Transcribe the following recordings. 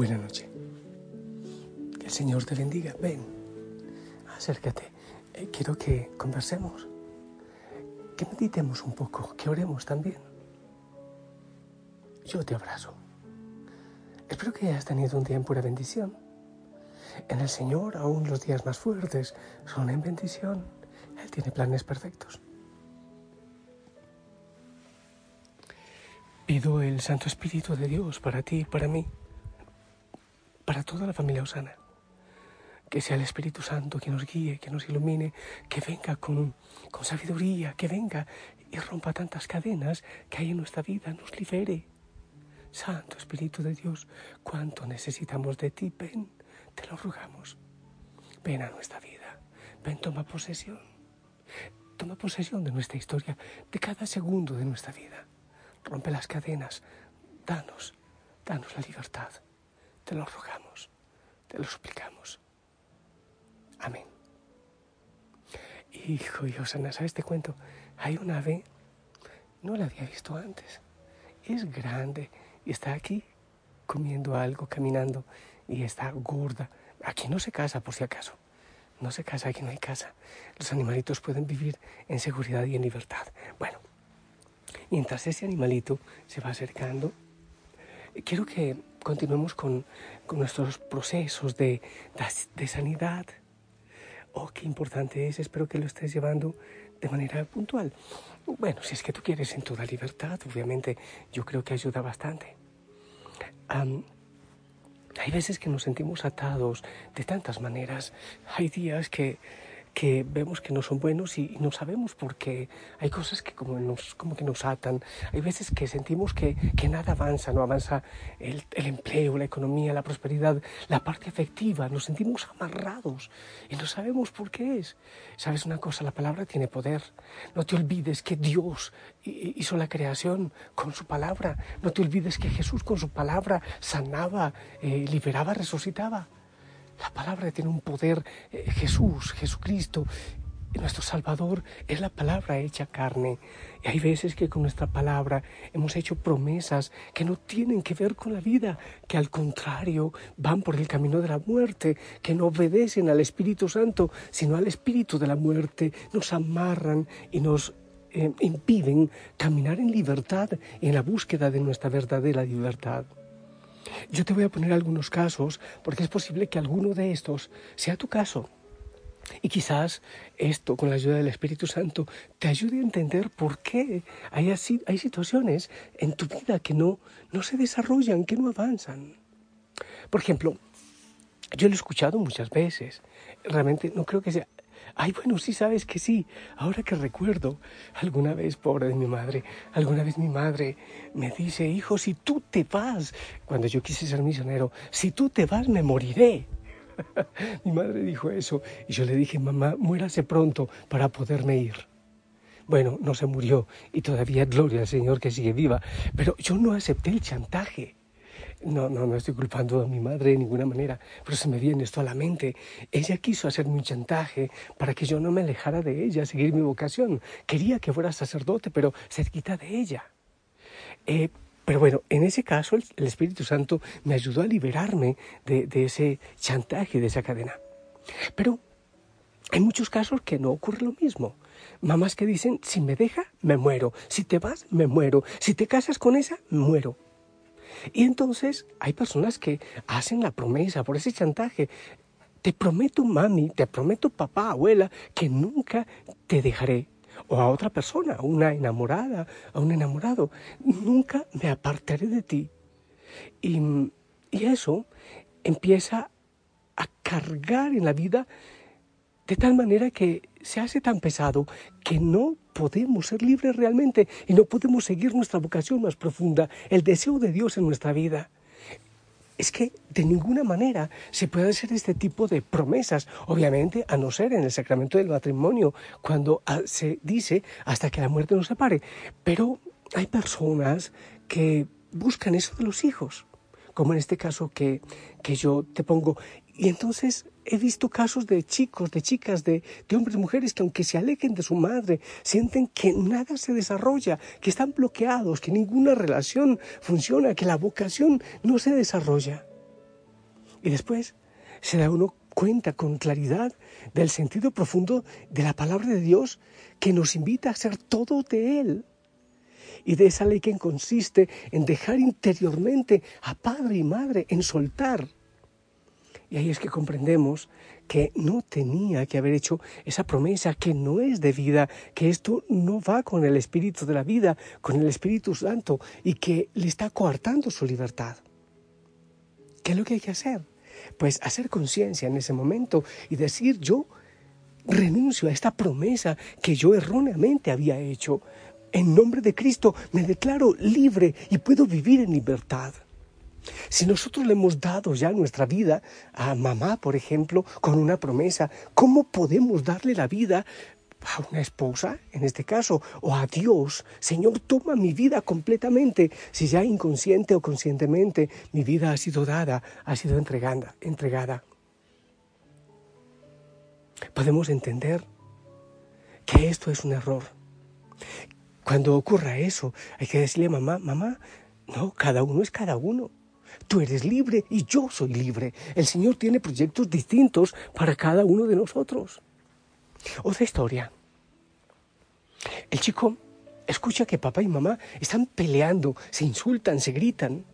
Buenas noches. Que el Señor te bendiga. Ven, acércate. Eh, quiero que conversemos, que meditemos un poco, que oremos también. Yo te abrazo. Espero que hayas tenido un día en pura bendición. En el Señor aún los días más fuertes son en bendición. Él tiene planes perfectos. Pido el Santo Espíritu de Dios para ti y para mí, para toda la familia Osana. Que sea el Espíritu Santo que nos guíe, que nos ilumine, que venga con, con sabiduría, que venga y rompa tantas cadenas que hay en nuestra vida, nos libere. Santo Espíritu de Dios, cuánto necesitamos de ti, ven, te lo rogamos. Ven a nuestra vida, ven, toma posesión. Toma posesión de nuestra historia, de cada segundo de nuestra vida rompe las cadenas, danos, danos la libertad. Te lo rogamos, te lo suplicamos. Amén. Hijo y Osana, ¿sabes? Te cuento, hay una ave, no la había visto antes. Es grande y está aquí comiendo algo, caminando y está gorda. Aquí no se casa, por si acaso. No se casa, aquí no hay casa. Los animalitos pueden vivir en seguridad y en libertad. Bueno, Mientras ese animalito se va acercando, quiero que continuemos con, nuestros procesos de, de, sanidad. Oh, qué importante es, espero que lo estés llevando de manera puntual. Bueno, si es que tú quieres en toda libertad, obviamente yo creo que ayuda bastante. hay veces que nos sentimos atados de tantas maneras. Hay días que que vemos que no son buenos y, no sabemos por qué. Hay cosas que como, nos, como que nos atan. Hay veces que sentimos que, que nada avanza, no avanza el, el, empleo, la economía, la prosperidad, la parte afectiva. Nos sentimos amarrados y no sabemos por qué es. ¿Sabes una cosa? La palabra tiene poder. No te olvides que Dios hizo la creación con su palabra. No te olvides que Jesús con su palabra sanaba, eh, liberaba, resucitaba. La palabra tiene un poder. Eh, Jesús, Jesucristo, nuestro Salvador, es la palabra hecha carne. Y hay veces que con nuestra palabra hemos hecho promesas que no tienen que ver con la vida, que al contrario van por el camino de la muerte, que no obedecen al Espíritu Santo, sino al Espíritu de la muerte. Nos amarran y nos eh, impiden caminar en libertad y en la búsqueda de nuestra verdadera libertad. Yo te voy a poner algunos casos porque es posible que alguno de estos sea tu caso. Y quizás esto, con la ayuda del Espíritu Santo, te ayude a entender por qué hay, así, hay situaciones en tu vida que no, no se desarrollan, que no avanzan. Por ejemplo, yo lo he escuchado muchas veces. Realmente no creo que sea Ay, bueno, sí sabes que sí. Ahora que recuerdo, alguna vez, pobre de mi madre, alguna vez mi madre me dice, hijo, si tú te vas, cuando yo quise ser misionero, si tú te vas, me moriré. mi madre dijo eso y yo le dije, mamá, muérase pronto para poderme ir. Bueno, no se murió y todavía gloria al Señor que sigue viva, pero yo no acepté el chantaje. No, no, no estoy culpando a mi madre de ninguna manera, pero se me viene esto a la mente. Ella quiso hacerme un chantaje para que yo no me alejara de ella, seguir mi vocación. Quería que fuera sacerdote, pero cerquita de ella. Eh, pero bueno, en ese caso el, Espíritu Santo me ayudó a liberarme de, de ese chantaje, de esa cadena. Pero hay muchos casos que no ocurre lo mismo. Mamás que dicen, si me deja, me muero. Si te vas, me muero. Si te casas con esa, muero. Y entonces hay personas que hacen la promesa por ese chantaje. Te prometo, mami, te prometo, papá, abuela, que nunca te dejaré. O a otra persona, a una enamorada, a un enamorado, nunca me apartaré de ti. Y, y eso empieza a cargar en la vida de tal manera que se hace tan pesado que no podemos ser libres realmente y no podemos seguir nuestra vocación más profunda, el deseo de Dios en nuestra vida. Es que de ninguna manera se puede hacer este tipo de promesas, obviamente a no ser en el sacramento del matrimonio, cuando ah, se dice hasta que la muerte nos separe. Pero hay personas que buscan eso de los hijos, como en este caso que, que yo te pongo. Y entonces he visto casos de chicos, de chicas, de, de hombres, mujeres que aunque se alejen de su madre, sienten que nada se desarrolla, que están bloqueados, que ninguna relación funciona, que la vocación no se desarrolla. Y después se da uno cuenta con claridad del sentido profundo de la palabra de Dios que nos invita a ser todo de Él. Y de esa ley que consiste en dejar interiormente a padre y madre, en soltar. Y ahí es que comprendemos que no tenía que haber hecho esa promesa, que no es de vida, que esto no va con el espíritu de la vida, con el Espíritu Santo, y que le está coartando su libertad. ¿Qué es lo que hay que hacer? Pues hacer conciencia en ese momento y decir yo renuncio a esta promesa que yo erróneamente había hecho. En nombre de Cristo me declaro libre y puedo vivir en libertad. Si nosotros le hemos dado ya nuestra vida a mamá, por ejemplo, con una promesa, ¿cómo podemos darle la vida a una esposa, en este caso, o a Dios? Señor, toma mi vida completamente, si ya inconsciente o conscientemente mi vida ha sido dada, ha sido entregada. entregada. Podemos entender que esto es un error. Cuando ocurra eso, hay que decirle a mamá, mamá, no, cada uno es cada uno. Tú eres libre y yo soy libre. El Señor tiene proyectos distintos para cada uno de nosotros. Otra historia. El chico escucha que papá y mamá están peleando, se insultan, se gritan.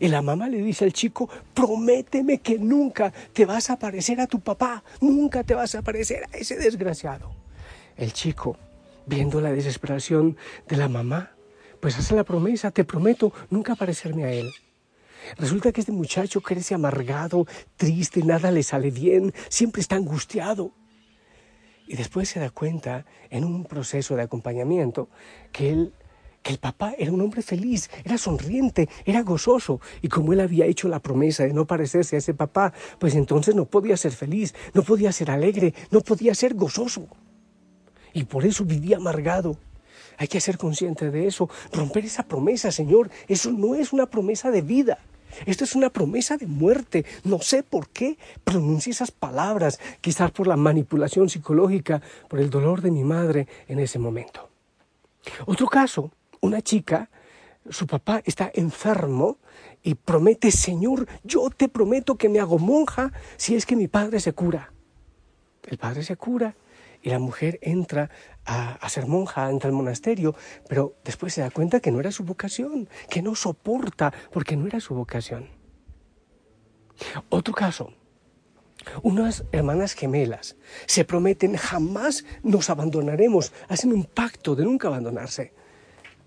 Y la mamá le dice al chico, prométeme que nunca te vas a parecer a tu papá, nunca te vas a parecer a ese desgraciado. El chico, viendo la desesperación de la mamá, pues hace la promesa, te prometo nunca parecerme a él. Resulta que este muchacho crece amargado, triste, nada le sale bien, siempre está angustiado. Y después se da cuenta, en un proceso de acompañamiento, que él que el papá era un hombre feliz, era sonriente, era gozoso, y como él había hecho la promesa de no parecerse a ese papá, pues entonces no podía ser feliz, no podía ser alegre, no podía ser gozoso. Y por eso vivía amargado. Hay que ser consciente de eso, romper esa promesa, Señor. Eso no es una promesa de vida. Esto es una promesa de muerte. No sé por qué pronuncie esas palabras, quizás por la manipulación psicológica, por el dolor de mi madre en ese momento. Otro caso, una chica, su papá está enfermo y promete, Señor, yo te prometo que me hago monja si es que mi padre se cura. El padre se cura y la mujer entra a, ser monja, entra al monasterio, pero después se da cuenta que no era su vocación, que no soporta porque no era su vocación. Otro caso, unas hermanas gemelas se prometen jamás nos abandonaremos, hacen un pacto de nunca abandonarse.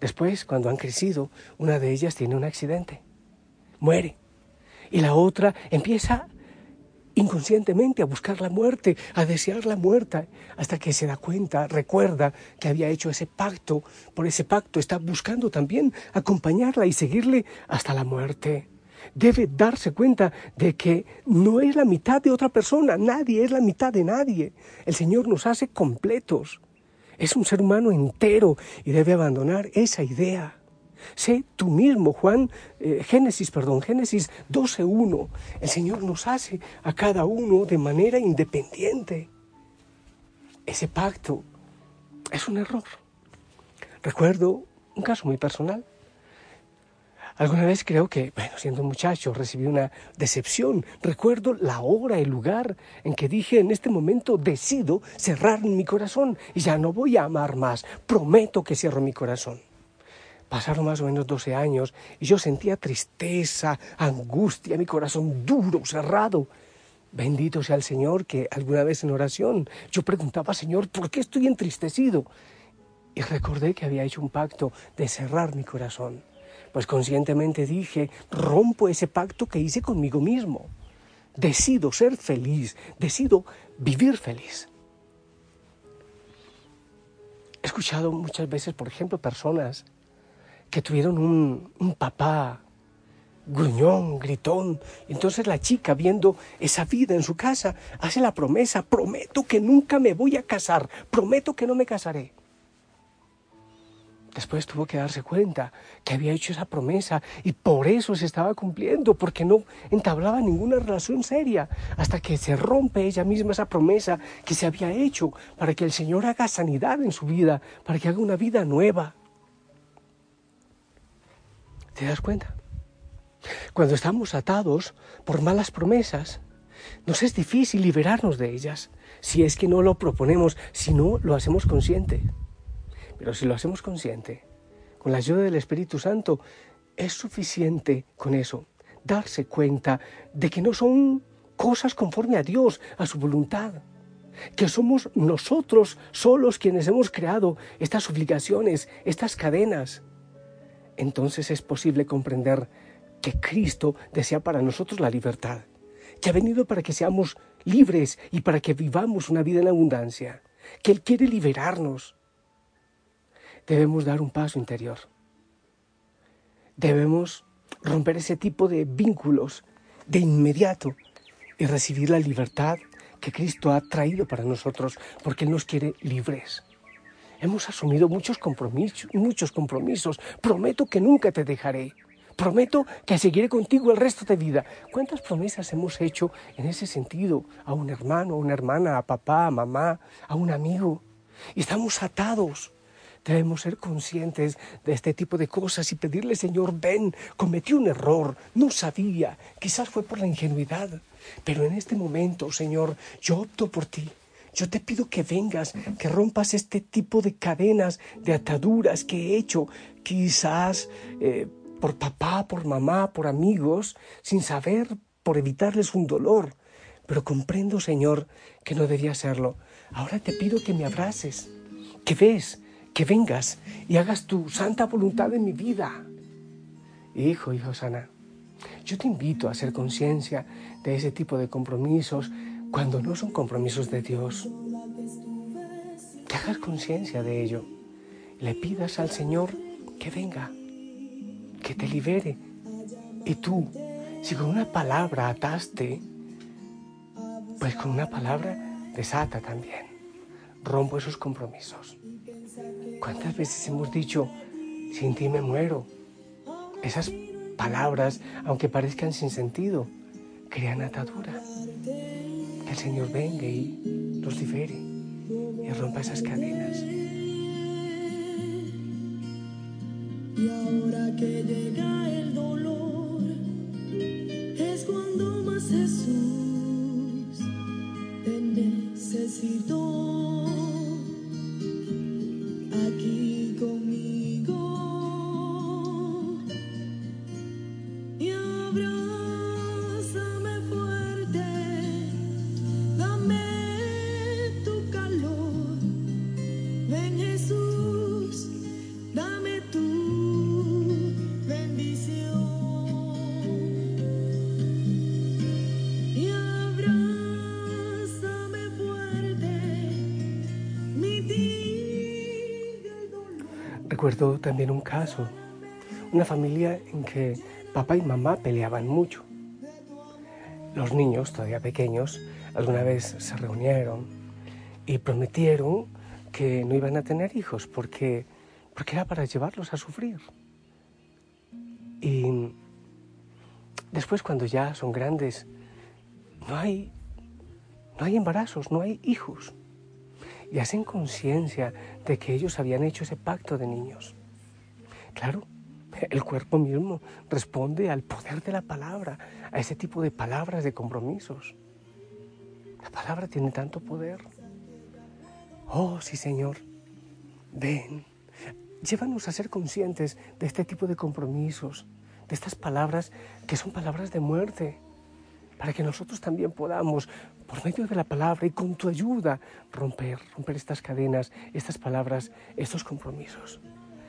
Después, cuando han crecido, una de ellas tiene un accidente, muere, y la otra empieza inconscientemente a buscar la muerte, a desear la muerte, hasta que se da cuenta, recuerda que había hecho ese pacto, por ese pacto está buscando también acompañarla y seguirle hasta la muerte. Debe darse cuenta de que no es la mitad de otra persona, nadie es la mitad de nadie. El Señor nos hace completos. Es un ser humano entero y debe abandonar esa idea. Sé tú mismo, Juan, eh, Génesis, perdón, Génesis 12.1. El Señor nos hace a cada uno de manera independiente. Ese pacto es un error. Recuerdo un caso muy personal. Alguna vez creo que, bueno, siendo muchacho, recibí una decepción. Recuerdo la hora, el lugar en que dije, en este momento decido cerrar mi corazón y ya no voy a amar más. Prometo que cierro mi corazón. Pasaron más o menos 12 años y yo sentía tristeza, angustia, mi corazón duro, cerrado. Bendito sea el Señor que alguna vez en oración yo preguntaba, Señor, ¿por qué estoy entristecido? Y recordé que había hecho un pacto de cerrar mi corazón. Pues conscientemente dije, rompo ese pacto que hice conmigo mismo. Decido ser feliz, decido vivir feliz. He escuchado muchas veces, por ejemplo, personas que tuvieron un, papá gruñón, gritón. Entonces la chica, viendo esa vida en su casa, hace la promesa, prometo que nunca me voy a casar, prometo que no me casaré. Después tuvo que darse cuenta que había hecho esa promesa y por eso se estaba cumpliendo, porque no entablaba ninguna relación seria, hasta que se rompe ella misma esa promesa que se había hecho para que el Señor haga sanidad en su vida, para que haga una vida nueva. ¿Te das cuenta? Cuando estamos atados por malas promesas, nos es difícil liberarnos de ellas, si es que no lo proponemos, si no lo hacemos consciente. Pero si lo hacemos consciente, con la ayuda del Espíritu Santo, es suficiente con eso, darse cuenta de que no son cosas conforme a Dios, a su voluntad, que somos nosotros solos quienes hemos creado estas obligaciones, estas cadenas. Entonces es posible comprender que Cristo desea para nosotros la libertad, que ha venido para que seamos libres y para que vivamos una vida en abundancia, que Él quiere liberarnos. Debemos dar un paso interior. Debemos romper ese tipo de vínculos de inmediato y recibir la libertad que Cristo ha traído para nosotros, porque Él nos quiere libres. Hemos asumido muchos compromisos. Prometo que nunca te dejaré. Prometo que seguiré contigo el resto de vida. ¿Cuántas promesas hemos hecho en ese sentido? A un hermano, a una hermana, a papá, a mamá, a un amigo. Y estamos atados. Debemos ser conscientes de este tipo de cosas y pedirle, Señor, ven, cometí un error, no sabía, quizás fue por la ingenuidad, pero en este momento, Señor, yo opto por ti. Yo te pido que vengas, que rompas este tipo de cadenas, de ataduras que he hecho, quizás eh, por papá, por mamá, por amigos, sin saber, por evitarles un dolor. Pero comprendo, Señor, que no debía hacerlo. Ahora te pido que me abraces, que ves, que vengas y hagas tu santa voluntad en mi vida. Hijo, hijo sana, yo te invito a hacer conciencia de ese tipo de compromisos cuando no son compromisos de Dios. Que hagas conciencia de ello. Le pidas al Señor que venga, que te libere. Y tú, si con una palabra ataste, pues con una palabra desata también. Rompo esos compromisos. ¿Cuántas veces hemos dicho, sin ti me muero? Esas palabras, aunque parezcan sin sentido, crean atadura. El Señor venga y libere y rompa esas cadenas. Y ahora que llega el dolor, es cuando más Jesús te necesitó. Recuerdo también un caso, una familia en que papá y mamá peleaban mucho. Los niños, todavía pequeños, alguna vez se reunieron y prometieron que no iban a tener hijos porque, porque era para llevarlos a sufrir. Y después cuando ya son grandes, no hay, no hay embarazos, no hay hijos. Y hacen conciencia de que ellos habían hecho ese pacto de niños. Claro, el cuerpo mismo responde al poder de la palabra, a ese tipo de palabras de compromisos. La palabra tiene tanto poder. Oh, sí, Señor, ven, llévanos a ser conscientes de este tipo de compromisos, de estas palabras que son palabras de muerte, para que nosotros también podamos, por medio de la palabra y con tu ayuda, romper, romper estas cadenas, estas palabras, estos compromisos.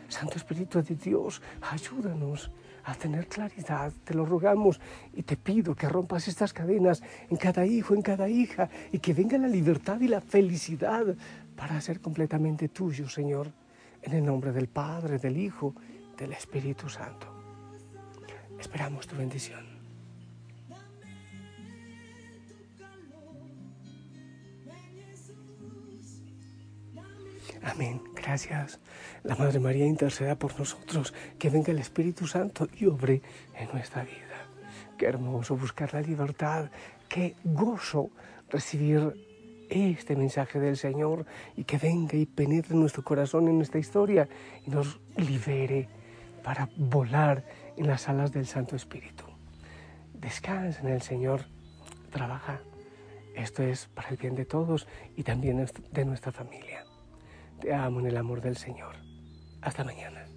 Santo Espíritu de Dios, ayúdanos a tener claridad, te lo rogamos y te pido que rompas estas cadenas en cada hijo, en cada hija y que venga la libertad y la felicidad para ser completamente tuyo, Señor, en el nombre del Padre, del Hijo, del Espíritu Santo. Esperamos tu bendición. Amén. Gracias. La Madre María interceda por nosotros. Que venga el Espíritu Santo y obre en nuestra vida. Qué hermoso buscar la libertad. Qué gozo recibir este mensaje del Señor y que venga y penetre en nuestro corazón, en nuestra historia y nos libere para volar en las alas del Santo Espíritu. Descansa en el Señor. Trabaja. Esto es para el bien de todos y también de nuestra familia. Te amo en el amor del Señor. Hasta mañana.